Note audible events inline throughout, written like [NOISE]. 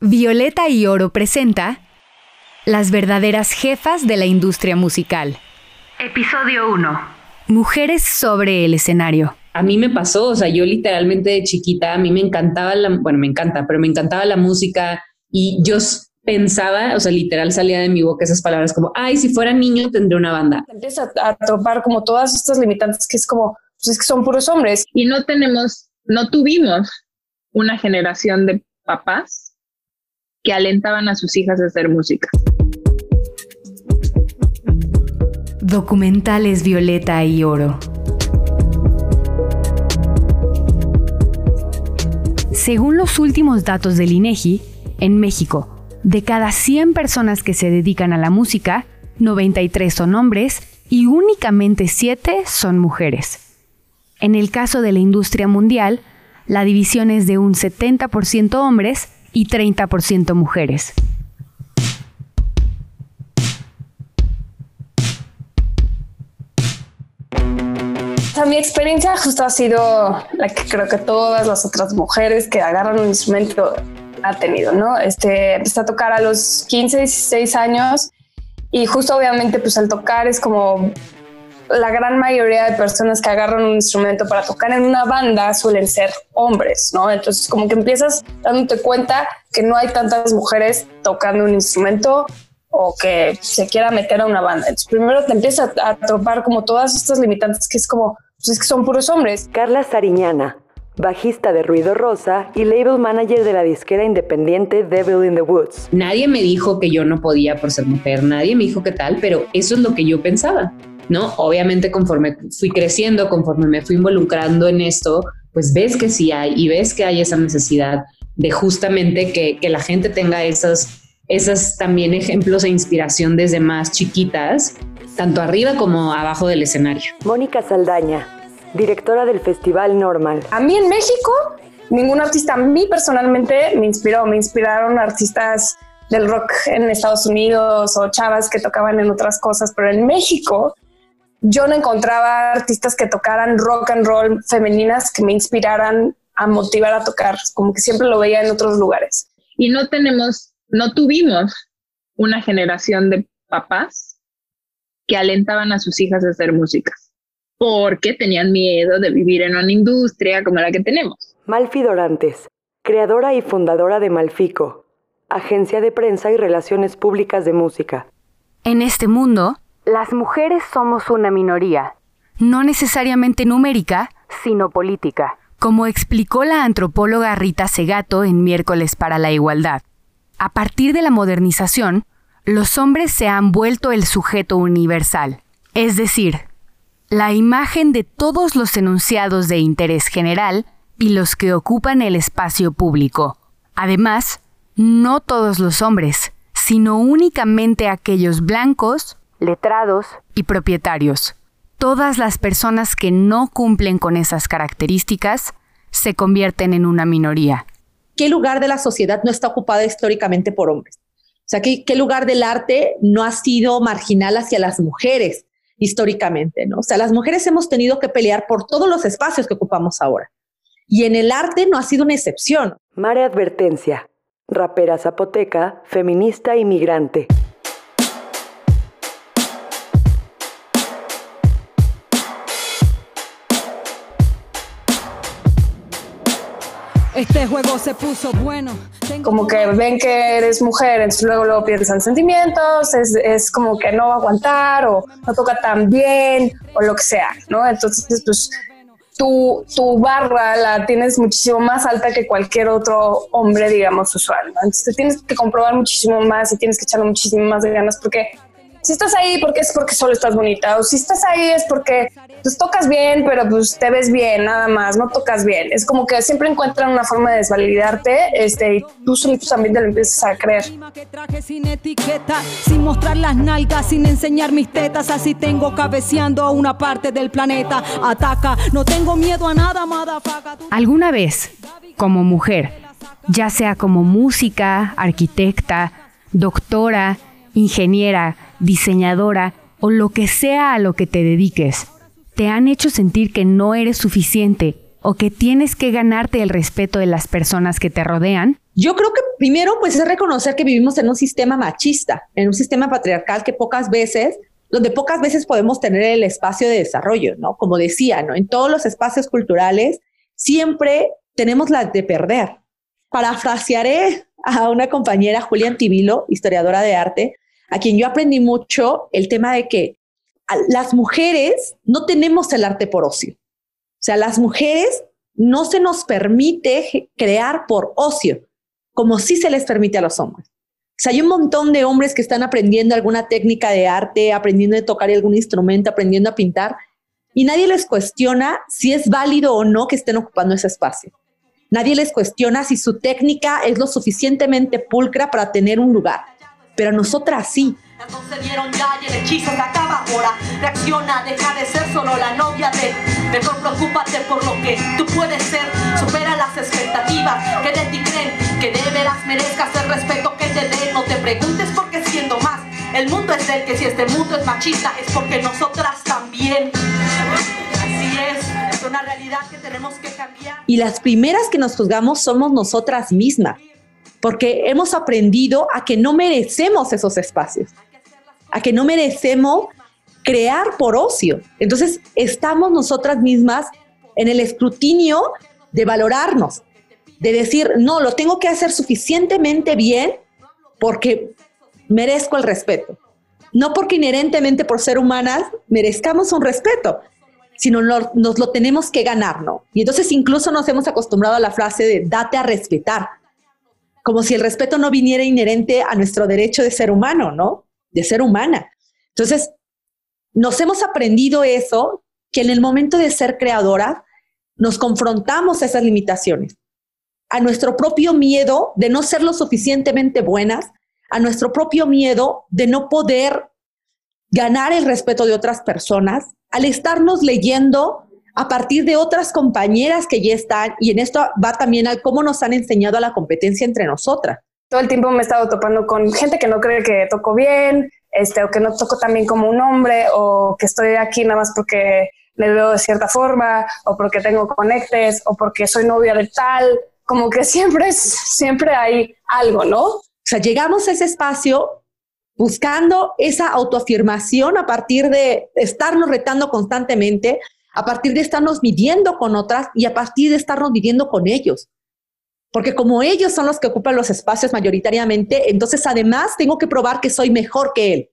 Violeta y Oro presenta Las verdaderas jefas de la industria musical. Episodio 1. Mujeres sobre el escenario. A mí me pasó, o sea, yo literalmente de chiquita, a mí me encantaba la, bueno, me encanta, pero me encantaba la música y yo pensaba, o sea, literal salía de mi boca esas palabras como, ay, si fuera niño tendría una banda. Empieza a topar como todas estas limitantes que es como, pues es que son puros hombres. Y no tenemos, no tuvimos una generación de papás que alentaban a sus hijas a hacer música. Documentales Violeta y Oro. Según los últimos datos del INEGI, en México, de cada 100 personas que se dedican a la música, 93 son hombres y únicamente 7 son mujeres. En el caso de la industria mundial, la división es de un 70% hombres y 30% mujeres. mi experiencia justo ha sido la que creo que todas las otras mujeres que agarran un instrumento han tenido, ¿no? Este, empecé a tocar a los 15, 16 años y justo obviamente pues al tocar es como la gran mayoría de personas que agarran un instrumento para tocar en una banda suelen ser hombres, ¿no? Entonces como que empiezas dándote cuenta que no hay tantas mujeres tocando un instrumento o que se quiera meter a una banda. Entonces primero te empiezas a, topar como todas estas limitantes que es como, pues es que son puros hombres. Carla Sariñana, bajista de Ruido Rosa y label manager de la disquera independiente Devil in the Woods. Nadie me dijo que yo no podía por ser mujer, nadie me dijo que tal, pero eso es lo que yo pensaba. ¿No? Obviamente conforme fui creciendo, conforme me fui involucrando en esto, pues ves que sí hay y ves que hay esa necesidad de justamente que, la gente tenga esos, esos también ejemplos e inspiración desde más chiquitas, tanto arriba como abajo del escenario. Mónica Saldaña, directora del Festival Normal. A mí en México, ningún artista, a mí personalmente me inspiró, me inspiraron artistas del rock en Estados Unidos o chavas que tocaban en otras cosas, pero en México yo no encontraba artistas que tocaran rock and roll femeninas que me inspiraran a motivar a tocar, como que siempre lo veía en otros lugares. Y no tenemos, no tuvimos una generación de papás que alentaban a sus hijas a hacer música, porque tenían miedo de vivir en una industria como la que tenemos. Malfi Dorantes, creadora y fundadora de Malfico, agencia de prensa y relaciones públicas de música. En este mundo, las mujeres somos una minoría, no necesariamente numérica, sino política, como explicó la antropóloga Rita Segato en Miércoles para la Igualdad. A partir de la modernización, los hombres se han vuelto el sujeto universal, es decir, la imagen de todos los enunciados de interés general y los que ocupan el espacio público. Además, no todos los hombres, sino únicamente aquellos blancos, letrados y propietarios. Todas las personas que no cumplen con esas características se convierten en una minoría. ¿Qué lugar de la sociedad no está ocupado históricamente por hombres? O sea, ¿qué, lugar del arte no ha sido marginal hacia las mujeres históricamente? ¿no? O sea, las mujeres hemos tenido que pelear por todos los espacios que ocupamos ahora. Y en el arte no ha sido una excepción. Mare Advertencia, rapera zapoteca, feminista y migrante. Este juego se puso bueno. como que ven que eres mujer, entonces luego, luego piensan sentimientos, es, es, como que no va a aguantar o no toca tan bien o lo que sea, ¿no? Entonces, pues tu, tu barra la tienes muchísimo más alta que cualquier otro hombre, digamos, usual, ¿no? Entonces te tienes que comprobar muchísimo más y tienes que echarle muchísimo más de ganas porque si estás ahí porque es porque solo estás bonita o si estás ahí es porque pues tocas bien pero pues te ves bien nada más no tocas bien. Es como que siempre encuentran una forma de desvalidarte este y tú solito también te lo empiezas a creer. Sin mostrar las nalgas sin enseñar mis tetas así tengo cabeceando a una parte del planeta ataca no tengo miedo a nada alguna vez como mujer ya sea como música arquitecta doctora ingeniera diseñadora o lo que sea a lo que te dediques, te han hecho sentir que no eres suficiente o que tienes que ganarte el respeto de las personas que te rodean? Yo creo que primero, pues es reconocer que vivimos en un sistema machista, en un sistema patriarcal que pocas veces, donde pocas veces podemos tener el espacio de desarrollo, ¿no? Como decía, ¿no? En todos los espacios culturales siempre tenemos la de perder. Parafrasearé a una compañera, Julián Tibilo, historiadora de arte, a quien yo aprendí mucho el tema de que las mujeres no tenemos el arte por ocio. O sea, las mujeres no se nos permite crear por ocio, como sí se les permite a los hombres. O sea, hay un montón de hombres que están aprendiendo alguna técnica de arte, aprendiendo a tocar algún instrumento, aprendiendo a pintar, y nadie les cuestiona si es válido o no que estén ocupando ese espacio. Nadie les cuestiona si su técnica es lo suficientemente pulcra para tener un lugar. Pero nosotras sí. dieron ya y el hechizo se acaba ahora. Reacciona, deja de ser solo la novia de. Mejor preocúpate por lo que tú puedes ser. Supera las expectativas que de ti creen. Que de veras merezcas el respeto que te den. No te preguntes por qué siendo más. El mundo es el que si este mundo es machista es porque nosotras también. Una realidad que tenemos que cambiar. Y las primeras que nos juzgamos somos nosotras mismas, porque hemos aprendido a que no merecemos esos espacios, a que no merecemos crear por ocio. Entonces estamos nosotras mismas en el escrutinio de valorarnos, de decir, no, lo tengo que hacer suficientemente bien porque merezco el respeto. No porque inherentemente por ser humanas merezcamos un respeto, sino nos lo tenemos que ganar, ¿no? Y entonces incluso nos hemos acostumbrado a la frase de date a respetar, como si el respeto no viniera inherente a nuestro derecho de ser humano, ¿no? De ser humana. Entonces, nos hemos aprendido eso, que en el momento de ser creadora, nos confrontamos a esas limitaciones, a nuestro propio miedo de no ser lo suficientemente buenas, a nuestro propio miedo de no poder ganar el respeto de otras personas, al estarnos leyendo a partir de otras compañeras que ya están, y en esto va también al cómo nos han enseñado a la competencia entre nosotras. Todo el tiempo me he estado topando con gente que no cree que toco bien, este, o que no toco tan bien como un hombre, o que estoy aquí nada más porque me veo de cierta forma, o porque tengo conectes, o porque soy novia de tal, como que siempre, siempre hay algo, ¿no? O sea, llegamos a ese espacio buscando esa autoafirmación a partir de estarnos retando constantemente, a partir de estarnos midiendo con otras y a partir de estarnos midiendo con ellos. Porque como ellos son los que ocupan los espacios mayoritariamente, entonces además tengo que probar que soy mejor que él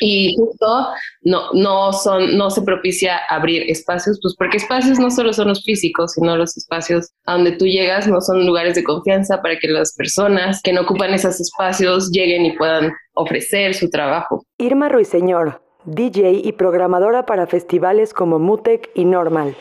y justo no, no, son, no se propicia abrir espacios, pues porque espacios no solo son los físicos, sino los espacios a donde tú llegas no son lugares de confianza para que las personas que no ocupan esos espacios lleguen y puedan ofrecer su trabajo. Irma Ruiseñor, DJ y programadora para festivales como Mutec y Normal.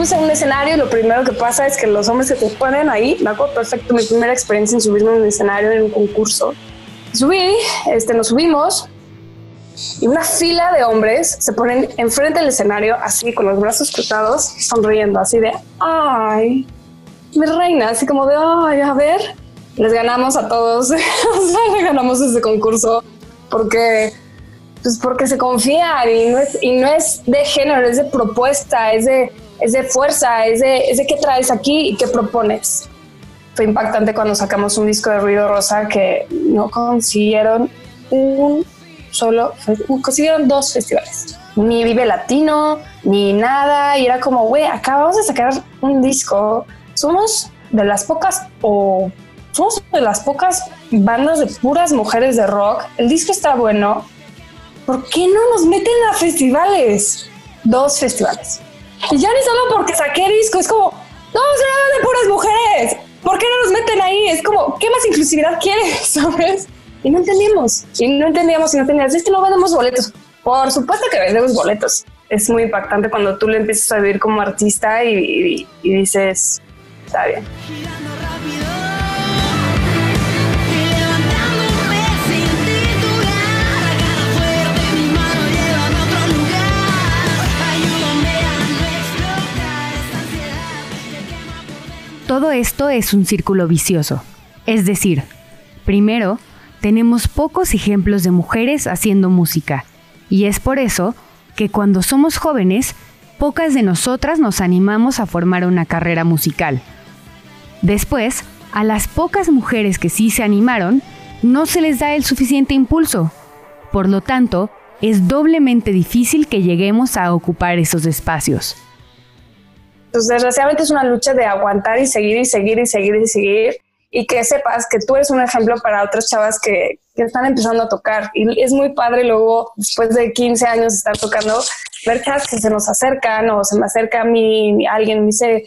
Subes a un escenario lo primero que pasa es que los hombres se te ponen ahí. Me acuerdo perfecto mi primera experiencia en subirme a un escenario en un concurso. Subí, este, nos subimos y una fila de hombres se ponen enfrente del escenario así con los brazos cruzados, sonriendo así de, ay, mi reina, así como de, ay, a ver, les ganamos a todos, [LAUGHS] les ganamos ese concurso porque pues porque se confían y no, es, y no es de género, es de propuesta, es de es de fuerza, es de, es de qué traes aquí y qué propones. Fue impactante cuando sacamos un disco de Ruido Rosa que no consiguieron un solo, consiguieron dos festivales. Ni Vive Latino, ni nada. Y era como, güey, acabamos de sacar un disco. Somos de las pocas, o somos de las pocas bandas de puras mujeres de rock. El disco está bueno. ¿Por qué no nos meten a festivales? Dos festivales. Y ya ni solo porque saqué disco, es como, no, se de puras mujeres. ¿Por qué no nos meten ahí? Es como, ¿qué más inclusividad quieres? [LAUGHS] ¿Sabes? Y no entendíamos. Y no entendíamos y no entendíamos. Es que no vendemos boletos. Por supuesto que vendemos boletos. Es muy impactante cuando tú le empiezas a vivir como artista y, y dices, está bien. Esto es un círculo vicioso. Es decir, primero, tenemos pocos ejemplos de mujeres haciendo música, y es por eso que cuando somos jóvenes, pocas de nosotras nos animamos a formar una carrera musical. Después, a las pocas mujeres que sí se animaron, no se les da el suficiente impulso. Por lo tanto, es doblemente difícil que lleguemos a ocupar esos espacios. Pues desgraciadamente es una lucha de aguantar y seguir y seguir y seguir y seguir y que sepas que tú eres un ejemplo para otras chavas que, que, están empezando a tocar. Y es muy padre luego, después de 15 años de estar tocando, ver chavas que se nos acercan o se me acerca a mí, alguien me dice,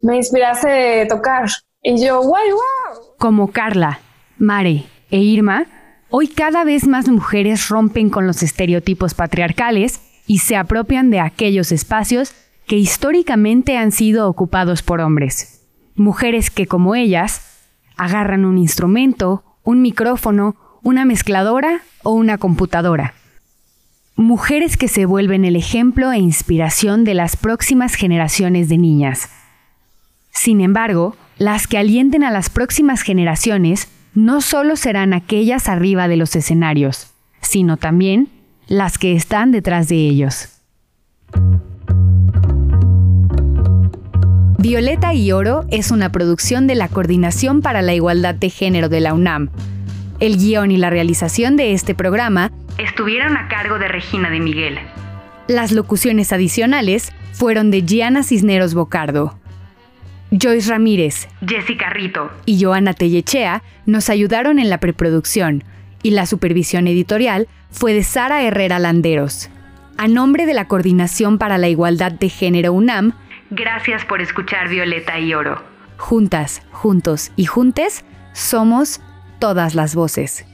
me inspiraste a tocar. Y yo, wow, wow. Como Carla, Mare e Irma, hoy cada vez más mujeres rompen con los estereotipos patriarcales y se apropian de aquellos espacios que históricamente han sido ocupados por hombres. Mujeres que, como ellas, agarran un instrumento, un micrófono, una mezcladora o una computadora. Mujeres que se vuelven el ejemplo e inspiración de las próximas generaciones de niñas. Sin embargo, las que alienten a las próximas generaciones no solo serán aquellas arriba de los escenarios, sino también las que están detrás de ellos. Violeta y Oro es una producción de la Coordinación para la Igualdad de Género de la UNAM. El guion y la realización de este programa estuvieron a cargo de Regina de Miguel. Las locuciones adicionales fueron de Gianna Cisneros Bocardo. Joyce Ramírez, Jessica Rito y Joana Tellechea nos ayudaron en la preproducción y la supervisión editorial fue de Sara Herrera Landeros. A nombre de la Coordinación para la Igualdad de Género UNAM, Gracias por escuchar Violeta y Oro. Juntas, juntos y juntes, somos todas las voces.